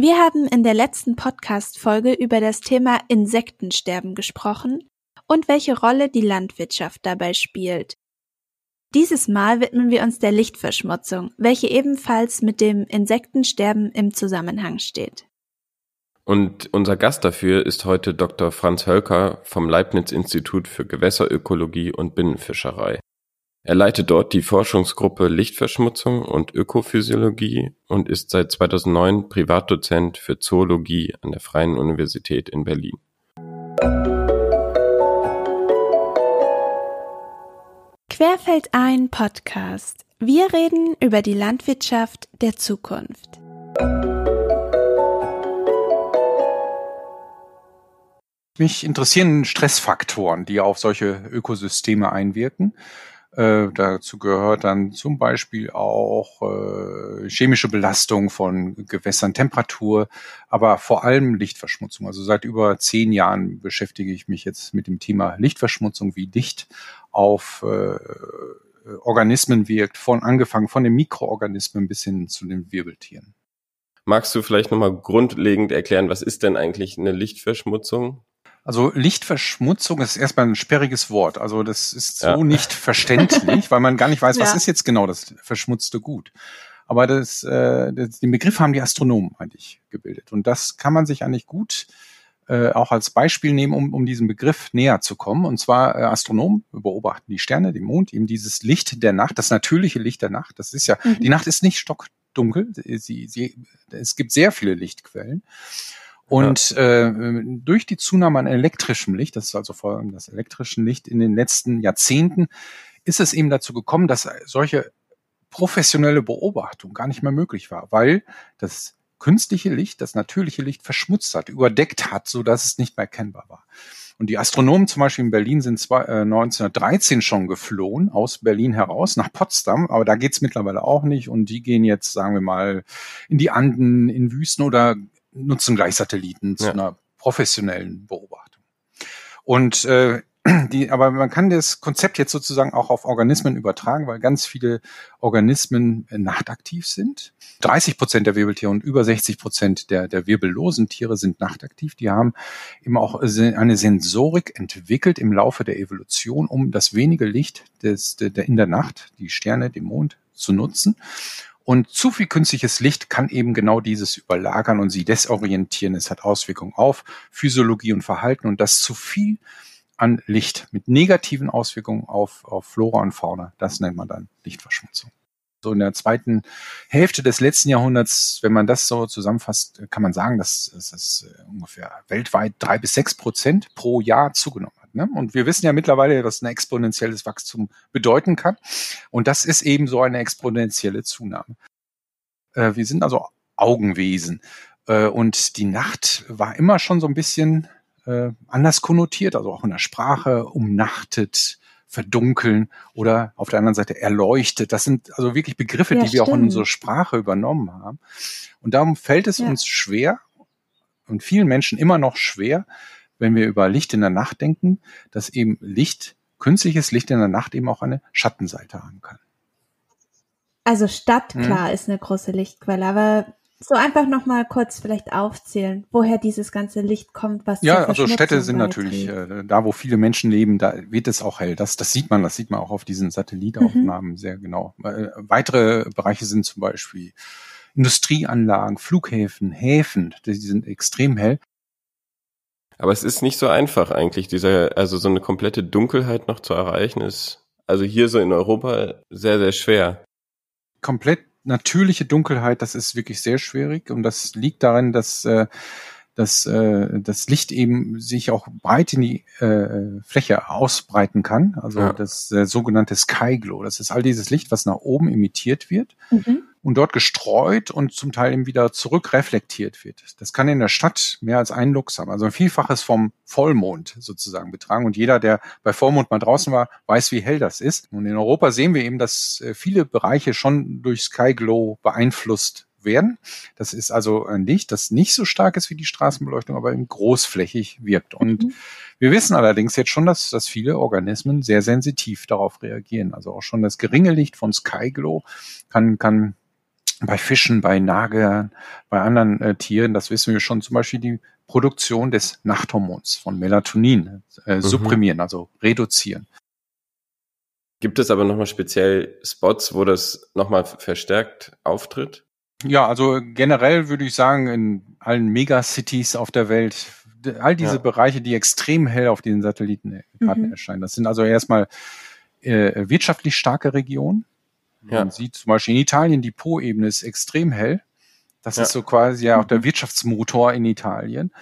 Wir haben in der letzten Podcast-Folge über das Thema Insektensterben gesprochen und welche Rolle die Landwirtschaft dabei spielt. Dieses Mal widmen wir uns der Lichtverschmutzung, welche ebenfalls mit dem Insektensterben im Zusammenhang steht. Und unser Gast dafür ist heute Dr. Franz Hölker vom Leibniz Institut für Gewässerökologie und Binnenfischerei. Er leitet dort die Forschungsgruppe Lichtverschmutzung und Ökophysiologie und ist seit 2009 Privatdozent für Zoologie an der Freien Universität in Berlin. Querfeld ein Podcast. Wir reden über die Landwirtschaft der Zukunft. Mich interessieren Stressfaktoren, die auf solche Ökosysteme einwirken. Äh, dazu gehört dann zum Beispiel auch äh, chemische Belastung von Gewässern, Temperatur, aber vor allem Lichtverschmutzung. Also seit über zehn Jahren beschäftige ich mich jetzt mit dem Thema Lichtverschmutzung, wie Licht auf äh, Organismen wirkt, von angefangen von den Mikroorganismen bis hin zu den Wirbeltieren. Magst du vielleicht nochmal grundlegend erklären, was ist denn eigentlich eine Lichtverschmutzung? Also Lichtverschmutzung ist erstmal ein sperriges Wort. Also das ist so ja. nicht verständlich, weil man gar nicht weiß, ja. was ist jetzt genau das verschmutzte Gut. Aber das, äh, das, den Begriff haben die Astronomen eigentlich gebildet. Und das kann man sich eigentlich gut äh, auch als Beispiel nehmen, um, um diesem Begriff näher zu kommen. Und zwar äh, Astronomen beobachten die Sterne, den Mond, eben dieses Licht der Nacht, das natürliche Licht der Nacht. Das ist ja, mhm. die Nacht ist nicht stockdunkel. Sie, sie, es gibt sehr viele Lichtquellen. Und ja. äh, durch die Zunahme an elektrischem Licht, das ist also vor allem das elektrische Licht in den letzten Jahrzehnten, ist es eben dazu gekommen, dass solche professionelle Beobachtung gar nicht mehr möglich war, weil das künstliche Licht, das natürliche Licht verschmutzt hat, überdeckt hat, so dass es nicht mehr erkennbar war. Und die Astronomen zum Beispiel in Berlin sind zwar, äh, 1913 schon geflohen, aus Berlin heraus nach Potsdam, aber da geht's mittlerweile auch nicht. Und die gehen jetzt, sagen wir mal, in die Anden, in Wüsten oder nutzen gleich Satelliten zu ja. einer professionellen Beobachtung. Und äh, die, aber man kann das Konzept jetzt sozusagen auch auf Organismen übertragen, weil ganz viele Organismen äh, nachtaktiv sind. 30 Prozent der Wirbeltiere und über 60 Prozent der, der wirbellosen Tiere sind nachtaktiv. Die haben eben auch eine Sensorik entwickelt im Laufe der Evolution, um das wenige Licht des, der, in der Nacht, die Sterne, den Mond, zu nutzen. Und zu viel künstliches Licht kann eben genau dieses überlagern und sie desorientieren. Es hat Auswirkungen auf Physiologie und Verhalten und das zu viel an Licht mit negativen Auswirkungen auf, auf Flora und Fauna. Das nennt man dann Lichtverschmutzung. So in der zweiten Hälfte des letzten Jahrhunderts, wenn man das so zusammenfasst, kann man sagen, dass es ungefähr weltweit drei bis sechs Prozent pro Jahr zugenommen hat. Ne? Und wir wissen ja mittlerweile, dass ein exponentielles Wachstum bedeuten kann. Und das ist eben so eine exponentielle Zunahme. Äh, wir sind also Augenwesen. Äh, und die Nacht war immer schon so ein bisschen äh, anders konnotiert, also auch in der Sprache, umnachtet, verdunkeln oder auf der anderen Seite erleuchtet. Das sind also wirklich Begriffe, ja, die wir auch in unsere Sprache übernommen haben. Und darum fällt es ja. uns schwer und vielen Menschen immer noch schwer, wenn wir über Licht in der Nacht denken, dass eben Licht, künstliches Licht in der Nacht eben auch eine Schattenseite haben kann. Also Stadt, hm. klar, hm. ist eine große Lichtquelle, aber so einfach nochmal kurz vielleicht aufzählen, woher dieses ganze Licht kommt, was Ja, also Städte sind natürlich äh, da, wo viele Menschen leben, da wird es auch hell. Das, das sieht man, das sieht man auch auf diesen Satellitaufnahmen mhm. sehr genau. Äh, weitere Bereiche sind zum Beispiel Industrieanlagen, Flughäfen, Häfen, die sind extrem hell. Aber es ist nicht so einfach eigentlich, diese, also so eine komplette Dunkelheit noch zu erreichen, ist also hier so in Europa sehr, sehr schwer. Komplett natürliche Dunkelheit, das ist wirklich sehr schwierig und das liegt darin, dass äh, dass äh, das Licht eben sich auch breit in die äh, Fläche ausbreiten kann. Also ja. das äh, sogenannte Sky Glow. Das ist all dieses Licht, was nach oben emittiert wird. Mhm und dort gestreut und zum Teil eben wieder zurückreflektiert wird. Das kann in der Stadt mehr als ein Lux haben, also ein Vielfaches vom Vollmond sozusagen betragen. Und jeder, der bei Vollmond mal draußen war, weiß, wie hell das ist. Und in Europa sehen wir eben, dass äh, viele Bereiche schon durch Sky Glow beeinflusst werden. Das ist also ein Licht, das nicht so stark ist wie die Straßenbeleuchtung, aber eben großflächig wirkt. Und mhm. wir wissen allerdings jetzt schon, dass, dass viele Organismen sehr sensitiv darauf reagieren. Also auch schon das geringe Licht von Sky Glow kann, kann bei Fischen, bei Nagern, bei anderen äh, Tieren, das wissen wir schon, zum Beispiel die Produktion des Nachthormons von Melatonin äh, mhm. supprimieren, also reduzieren. Gibt es aber nochmal speziell Spots, wo das nochmal verstärkt auftritt? Ja, also generell würde ich sagen, in allen Megacities auf der Welt, all diese ja. Bereiche, die extrem hell auf diesen Satellitenkarten mhm. erscheinen. Das sind also erstmal äh, wirtschaftlich starke Regionen. Ja. Man sieht zum Beispiel in Italien, die Po-Ebene ist extrem hell. Das ja. ist so quasi ja auch der mhm. Wirtschaftsmotor in Italien.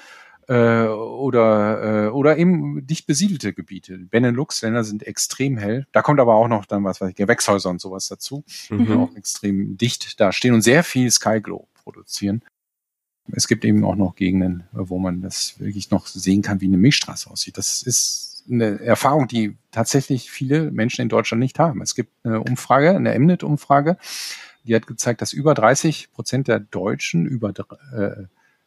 Äh, oder, äh, oder eben dicht besiedelte Gebiete. Benelux-Länder sind extrem hell. Da kommt aber auch noch dann was weiß ich, Gewächshäuser und sowas dazu, mhm. die auch extrem dicht da stehen und sehr viel Skyglow produzieren. Es gibt eben auch noch Gegenden, wo man das wirklich noch sehen kann, wie eine Milchstraße aussieht. Das ist eine Erfahrung, die tatsächlich viele Menschen in Deutschland nicht haben. Es gibt eine Umfrage, eine Mnet-Umfrage, die hat gezeigt, dass über 30 Prozent der Deutschen über äh,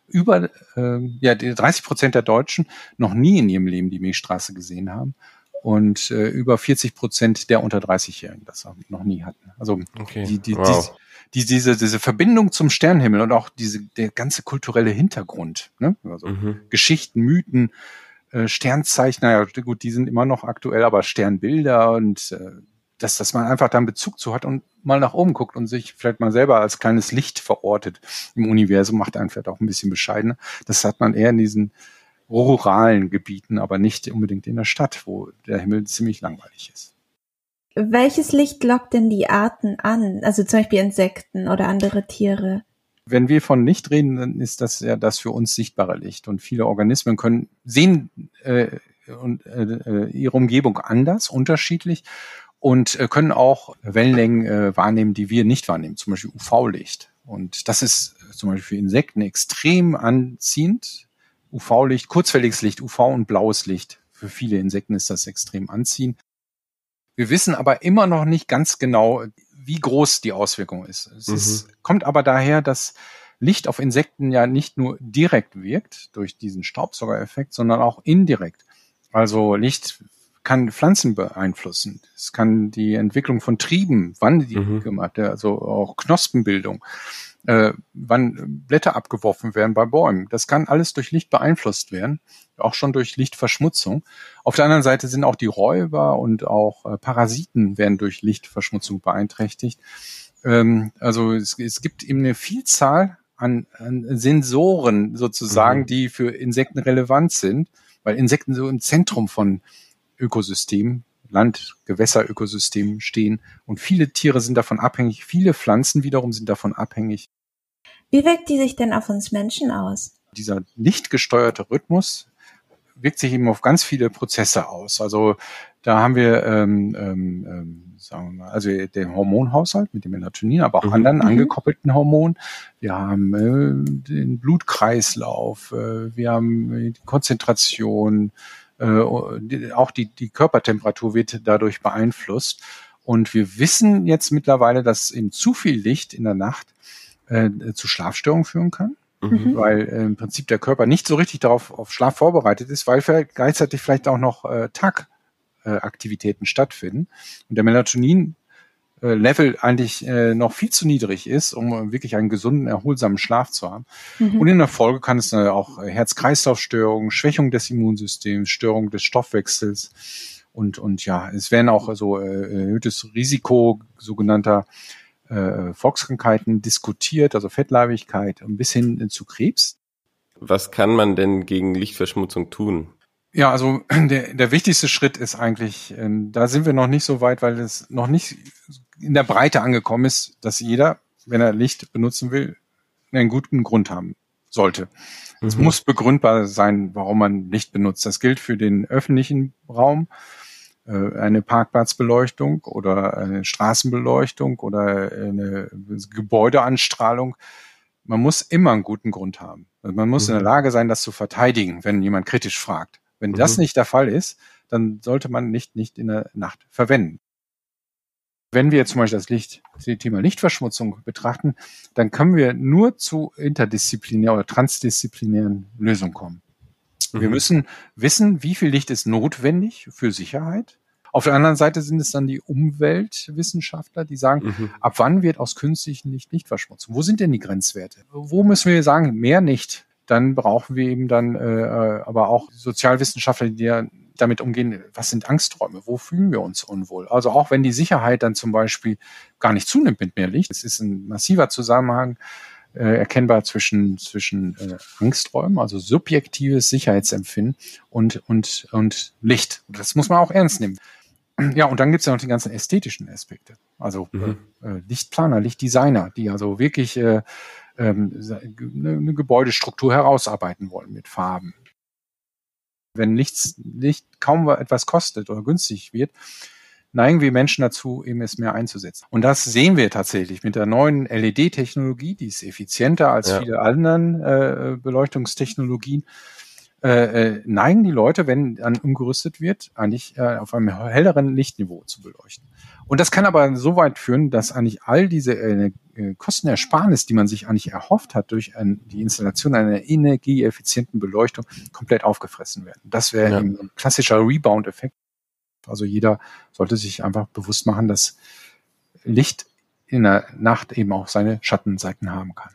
über äh, ja 30 Prozent der Deutschen noch nie in ihrem Leben die Milchstraße gesehen haben und äh, über 40 Prozent der unter 30-Jährigen das noch nie hatten. Also okay. die, die, wow. die, die, diese diese Verbindung zum Sternenhimmel und auch diese der ganze kulturelle Hintergrund, ne? also mhm. Geschichten, Mythen, äh, Sternzeichen, naja, gut, die sind immer noch aktuell, aber Sternbilder und äh, dass, dass man einfach da einen Bezug zu hat und mal nach oben guckt und sich vielleicht mal selber als kleines Licht verortet im Universum, macht einen vielleicht auch ein bisschen bescheidener. Das hat man eher in diesen ruralen Gebieten, aber nicht unbedingt in der Stadt, wo der Himmel ziemlich langweilig ist. Welches Licht lockt denn die Arten an? Also zum Beispiel Insekten oder andere Tiere? Wenn wir von Licht reden, dann ist das ja das für uns sichtbare Licht. Und viele Organismen können sehen äh, und, äh, äh ihre Umgebung anders, unterschiedlich und äh, können auch Wellenlängen äh, wahrnehmen, die wir nicht wahrnehmen, zum Beispiel UV-Licht. Und das ist zum Beispiel für Insekten extrem anziehend. UV-Licht, kurzfälliges Licht, UV und blaues Licht. Für viele Insekten ist das extrem anziehend. Wir wissen aber immer noch nicht ganz genau, wie groß die Auswirkung ist. Es mhm. ist, kommt aber daher, dass Licht auf Insekten ja nicht nur direkt wirkt durch diesen Staubsaugereffekt, sondern auch indirekt. Also Licht kann Pflanzen beeinflussen. Es kann die Entwicklung von Trieben, wann die mhm. gemacht, also auch Knospenbildung, äh, wann Blätter abgeworfen werden bei Bäumen. Das kann alles durch Licht beeinflusst werden, auch schon durch Lichtverschmutzung. Auf der anderen Seite sind auch die Räuber und auch äh, Parasiten werden durch Lichtverschmutzung beeinträchtigt. Ähm, also es, es gibt eben eine Vielzahl an, an Sensoren sozusagen, mhm. die für Insekten relevant sind, weil Insekten so im Zentrum von Ökosystemen Land, Gewässerökosystemen stehen. Und viele Tiere sind davon abhängig, viele Pflanzen wiederum sind davon abhängig. Wie wirkt die sich denn auf uns Menschen aus? Dieser lichtgesteuerte Rhythmus wirkt sich eben auf ganz viele Prozesse aus. Also da haben wir, ähm, ähm, ähm sagen wir mal, also den Hormonhaushalt mit dem Melatonin, aber auch mhm. anderen mhm. angekoppelten Hormonen. Wir haben äh, den Blutkreislauf, äh, wir haben die Konzentration, äh, auch die, die Körpertemperatur wird dadurch beeinflusst. Und wir wissen jetzt mittlerweile, dass eben zu viel Licht in der Nacht äh, zu Schlafstörungen führen kann. Mhm. Weil äh, im Prinzip der Körper nicht so richtig darauf auf Schlaf vorbereitet ist, weil gleichzeitig vielleicht auch noch äh, Tagaktivitäten stattfinden. Und der Melatonin Level eigentlich äh, noch viel zu niedrig ist, um wirklich einen gesunden, erholsamen Schlaf zu haben. Mhm. Und in der Folge kann es dann auch Herz-Kreislauf-Störungen, Schwächung des Immunsystems, Störung des Stoffwechsels und, und ja, es werden auch so äh, erhöhtes Risiko sogenannter äh, Volkskrankheiten diskutiert, also Fettleibigkeit bis hin zu Krebs. Was kann man denn gegen Lichtverschmutzung tun? Ja, also der, der wichtigste Schritt ist eigentlich, äh, da sind wir noch nicht so weit, weil es noch nicht in der Breite angekommen ist, dass jeder, wenn er Licht benutzen will, einen guten Grund haben sollte. Mhm. Es muss begründbar sein, warum man Licht benutzt. Das gilt für den öffentlichen Raum, äh, eine Parkplatzbeleuchtung oder eine Straßenbeleuchtung oder eine Gebäudeanstrahlung. Man muss immer einen guten Grund haben. Also man muss mhm. in der Lage sein, das zu verteidigen, wenn jemand kritisch fragt. Wenn mhm. das nicht der Fall ist, dann sollte man nicht nicht in der Nacht verwenden. Wenn wir jetzt zum Beispiel das Licht, das Thema Lichtverschmutzung betrachten, dann können wir nur zu interdisziplinären oder transdisziplinären Lösungen kommen. Mhm. Wir müssen wissen, wie viel Licht ist notwendig für Sicherheit Auf der anderen Seite sind es dann die Umweltwissenschaftler, die sagen, mhm. ab wann wird aus künstlichem Licht Lichtverschmutzung? Wo sind denn die Grenzwerte? Wo müssen wir sagen, mehr nicht? Dann brauchen wir eben dann äh, äh aber auch Sozialwissenschaftler, die ja damit umgehen, was sind Angsträume, wo fühlen wir uns unwohl. Also auch wenn die Sicherheit dann zum Beispiel gar nicht zunimmt mit mehr Licht, es ist ein massiver Zusammenhang äh, erkennbar zwischen, zwischen äh, Angsträumen, also subjektives Sicherheitsempfinden und, und, und Licht. Das muss man auch ernst nehmen. Ja, und dann gibt es ja noch die ganzen ästhetischen Aspekte. Also mhm. äh, Lichtplaner, Lichtdesigner, die also wirklich äh, ähm, eine Gebäudestruktur herausarbeiten wollen mit Farben, wenn nichts, nicht kaum etwas kostet oder günstig wird, neigen wir Menschen dazu, eben es mehr einzusetzen. Und das sehen wir tatsächlich mit der neuen LED-Technologie, die ist effizienter als ja. viele anderen äh, Beleuchtungstechnologien. Äh, äh, neigen die Leute, wenn dann umgerüstet wird, eigentlich äh, auf einem helleren Lichtniveau zu beleuchten. Und das kann aber so weit führen, dass eigentlich all diese äh, äh, Kostenersparnis, die man sich eigentlich erhofft hat durch ein, die Installation einer energieeffizienten Beleuchtung, komplett aufgefressen werden. Das wäre ja. ein klassischer Rebound-Effekt. Also jeder sollte sich einfach bewusst machen, dass Licht in der Nacht eben auch seine Schattenseiten haben kann.